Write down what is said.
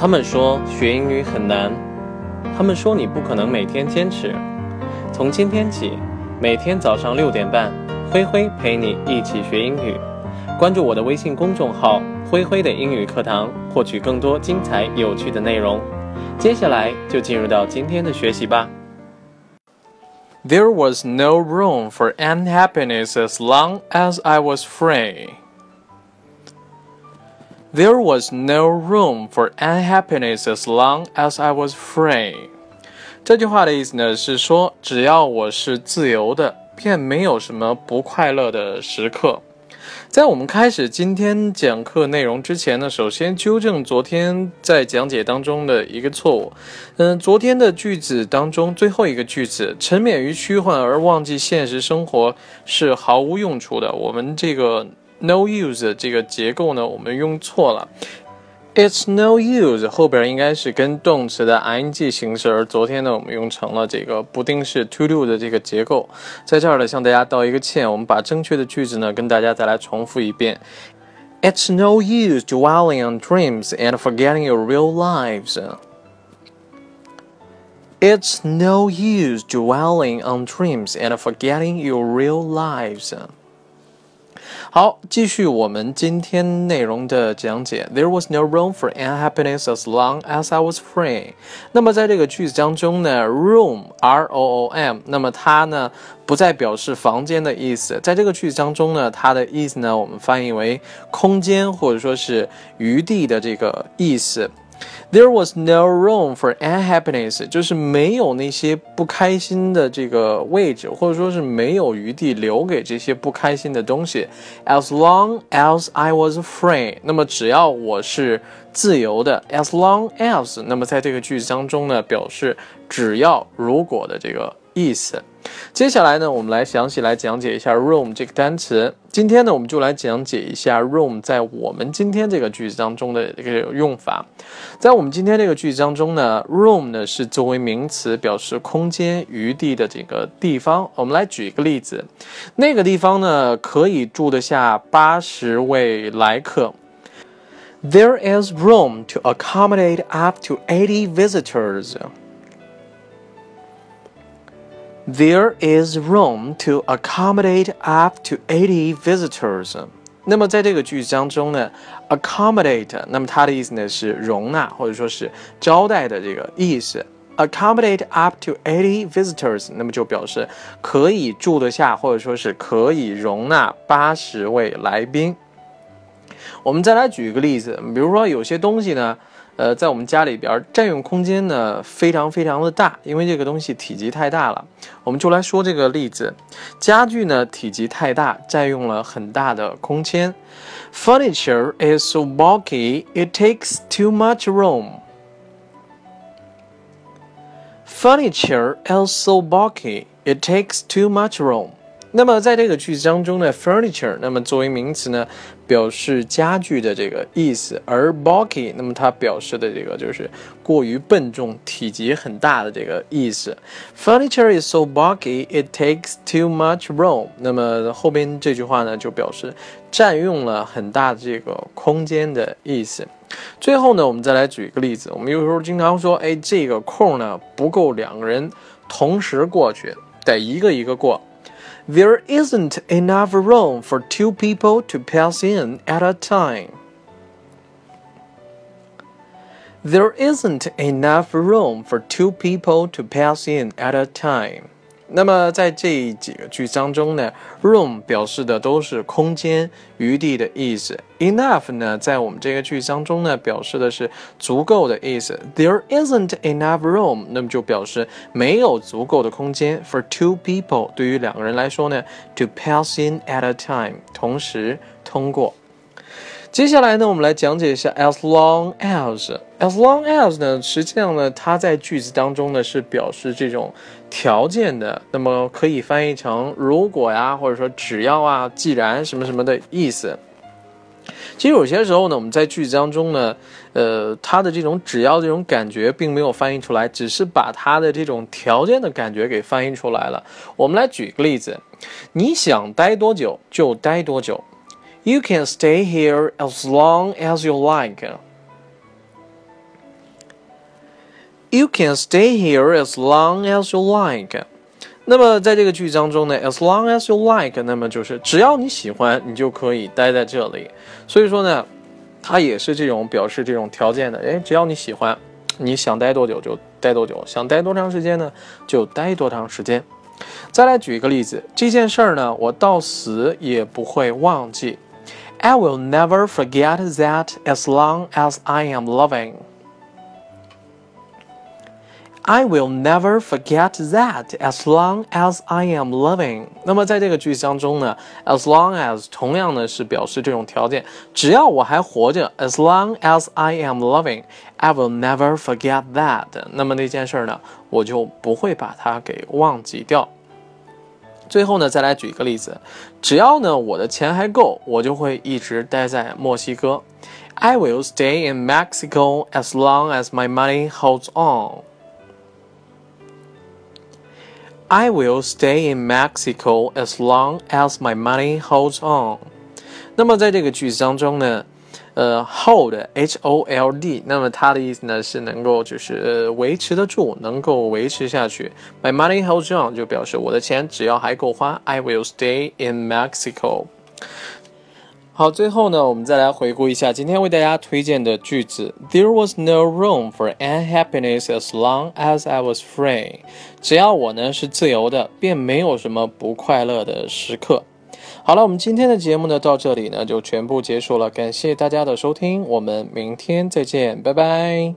他们说学英语很难，他们说你不可能每天坚持。从今天起，每天早上六点半，灰灰陪你一起学英语。关注我的微信公众号“灰灰的英语课堂”，获取更多精彩有趣的内容。接下来就进入到今天的学习吧。There was no room for unhappiness as long as I was free. There was no room for unhappiness as long as I was free。这句话的意思呢是说，只要我是自由的，便没有什么不快乐的时刻。在我们开始今天讲课内容之前呢，首先纠正昨天在讲解当中的一个错误。嗯，昨天的句子当中最后一个句子“沉湎于虚幻而忘记现实生活”是毫无用处的。我们这个。No use 这个结构呢，我们用错了。It's no use 后边应该是跟动词的 ing 形式，而昨天呢，我们用成了这个不定式 to do 的这个结构。在这儿呢，向大家道一个歉，我们把正确的句子呢，跟大家再来重复一遍。It's no use dwelling on dreams and forgetting your real lives. It's no use dwelling on dreams and forgetting your real lives. 好，继续我们今天内容的讲解。There was no room for unhappiness as long as I was free。那么在这个句子当中呢，room，r o o m，那么它呢不再表示房间的意思。在这个句子当中呢，它的意思呢，我们翻译为空间或者说是余地的这个意思。There was no room for unhappiness，就是没有那些不开心的这个位置，或者说是没有余地留给这些不开心的东西。As long as I was free，那么只要我是自由的。As long as，那么在这个句子当中呢，表示只要如果的这个意思。接下来呢，我们来详细来讲解一下 room 这个单词。今天呢，我们就来讲解一下 room 在我们今天这个句子当中的一个用法。在我们今天这个句子当中呢，room 呢是作为名词，表示空间、余地的这个地方。我们来举一个例子，那个地方呢可以住得下八十位来客。There is room to accommodate up to eighty visitors. There is room to accommodate up to eighty visitors。那么在这个句子当中呢，accommodate，那么它的意思呢是容纳或者说是招待的这个意思。accommodate up to eighty visitors，那么就表示可以住得下或者说是可以容纳八十位来宾。我们再来举一个例子，比如说有些东西呢。呃，在我们家里边占用空间呢非常非常的大，因为这个东西体积太大了。我们就来说这个例子，家具呢体积太大，占用了很大的空间。Furniture is so bulky, it takes too much room. Furniture is so bulky, it takes too much room. 那么在这个句子当中呢，furniture，那么作为名词呢，表示家具的这个意思，而 bulky，那么它表示的这个就是过于笨重、体积很大的这个意思。Furniture is so bulky, it takes too much room。那么后边这句话呢，就表示占用了很大的这个空间的意思。最后呢，我们再来举一个例子，我们有时候经常说，哎，这个空呢不够两个人同时过去，得一个一个过。There isn't enough room for two people to pass in at a time. There isn't enough room for two people to pass in at a time. 那么在这几个句当中呢，room 表示的都是空间、余地的意思。Enough 呢，在我们这个句当中呢，表示的是足够的意思。There isn't enough room，那么就表示没有足够的空间。For two people，对于两个人来说呢，to pass in at a time，同时通过。接下来呢，我们来讲解一下 as long as。as long as 呢，实际上呢，它在句子当中呢是表示这种条件的，那么可以翻译成如果呀，或者说只要啊，既然什么什么的意思。其实有些时候呢，我们在句子当中呢，呃，它的这种只要这种感觉并没有翻译出来，只是把它的这种条件的感觉给翻译出来了。我们来举个例子，你想待多久就待多久。You can stay here as long as you like. You can stay here as long as you like。那么在这个句子当中呢，as long as you like，那么就是只要你喜欢，你就可以待在这里。所以说呢，它也是这种表示这种条件的。哎，只要你喜欢，你想待多久就待多久，想待多长时间呢，就待多长时间。再来举一个例子，这件事儿呢，我到死也不会忘记。I will never forget that as long as I am living. I will never forget that as long as I am living。那么在这个句子当中呢，as long as 同样呢是表示这种条件，只要我还活着，as long as I am living，I will never forget that。那么那件事呢，我就不会把它给忘记掉。 最后呢，再来举一个例子，只要呢我的钱还够，我就会一直待在墨西哥。I will stay in Mexico as long as my money holds on。I will stay in Mexico as long as my money holds on。那么在这个句子当中呢， 呃，hold h o l d，那么它的意思呢是能够就是维持得住，能够维持下去。My money holds on 就表示我的钱只要还够花。I will stay in Mexico。好，最后呢，我们再来回顾一下今天为大家推荐的句子。There was no room for unhappiness as long as I was free。只要我呢是自由的，便没有什么不快乐的时刻。好了，我们今天的节目呢到这里呢就全部结束了，感谢大家的收听，我们明天再见，拜拜。